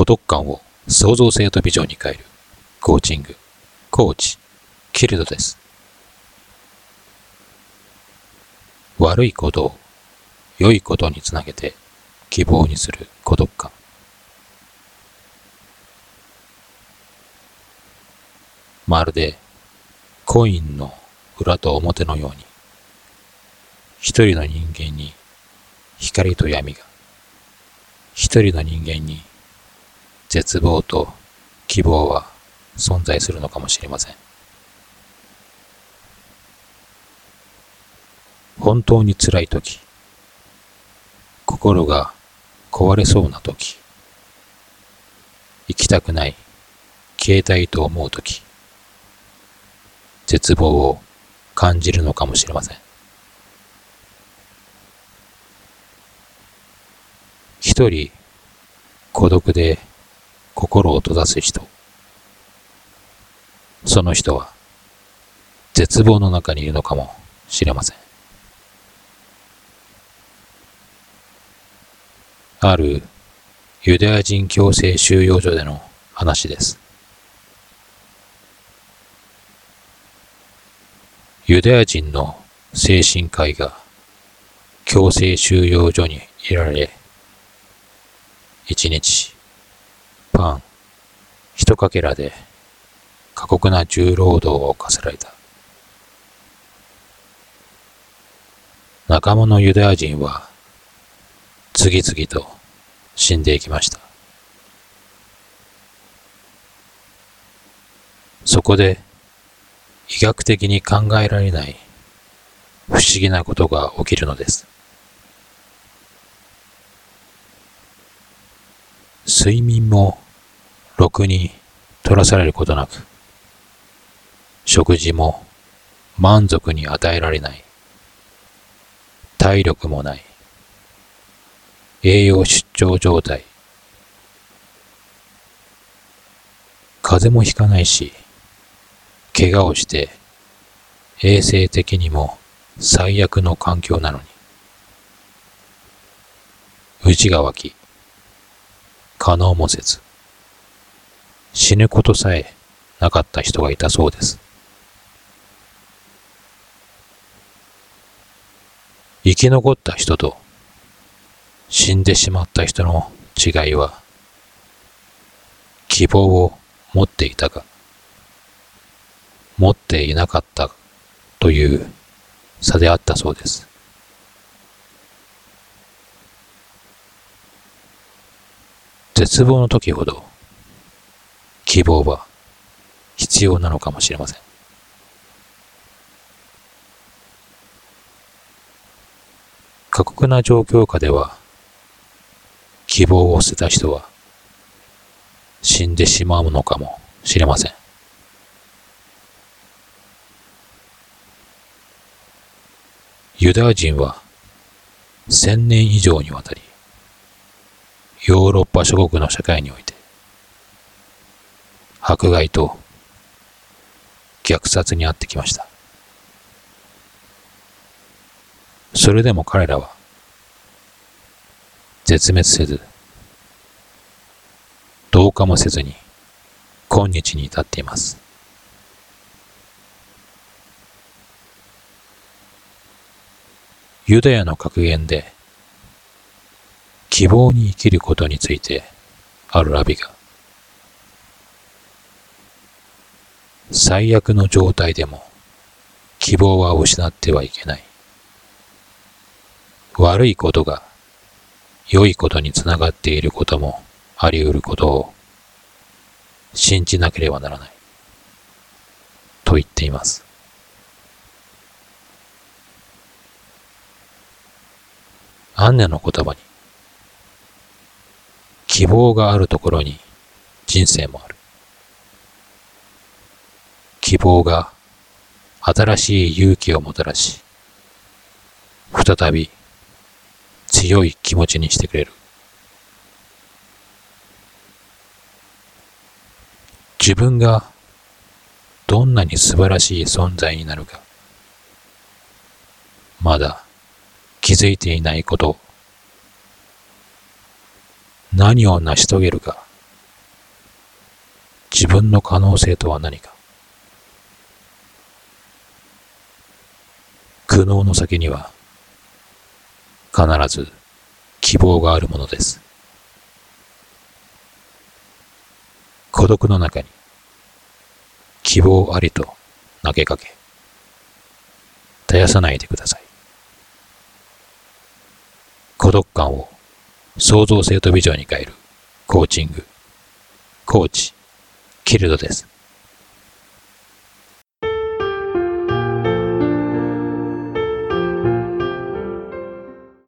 孤独感を創造性とビジョンに変えるコーチング、コーチ、キルドです。悪いことを良いことにつなげて希望にする孤独感。まるでコインの裏と表のように一人の人間に光と闇が一人の人間に絶望と希望は存在するのかもしれません。本当に辛い時、心が壊れそうな時、行きたくない、消えたいと思う時、絶望を感じるのかもしれません。一人孤独で心を閉ざす人。その人は絶望の中にいるのかもしれません。あるユダヤ人強制収容所での話です。ユダヤ人の精神科医が強制収容所にいられ、一日、パン、一かけらで過酷な重労働を課せられた。仲間のユダヤ人は次々と死んでいきました。そこで医学的に考えられない不思議なことが起きるのです。睡眠もろくに取らされることなく、食事も満足に与えられない、体力もない、栄養失調状態。風邪もひかないし、怪我をして衛生的にも最悪の環境なのに。内が湧き、可能もせず、死ぬことさえなかった人がいたそうです。生き残った人と死んでしまった人の違いは、希望を持っていたか、持っていなかったという差であったそうです。絶望の時ほど希望は必要なのかもしれません。過酷な状況下では希望を捨てた人は死んでしまうのかもしれません。ユダヤ人は千年以上にわたりヨーロッパ諸国の社会において迫害と虐殺にあってきました。それでも彼らは絶滅せず、同化もせずに、今日に至っています。ユダヤの格言で、希望に生きることについて、あるラビが、最悪の状態でも、希望は失ってはいけない。悪いことが良いことにつながっていることもあり得ることを信じなければならない。と言っています。アンネの言葉に、希望があるところに人生もある。希望が新しい勇気をもたらし、再び強い気持ちにしてくれる。自分がどんなに素晴らしい存在になるか、まだ気づいていないこと、何を成し遂げるか自分の可能性とは何か苦悩の先には必ず希望があるものです。孤独の中に希望ありと投げかけ、絶やさないでください。孤独感を創造性とビジョンに変えるコーチング、コーチ、キルドです。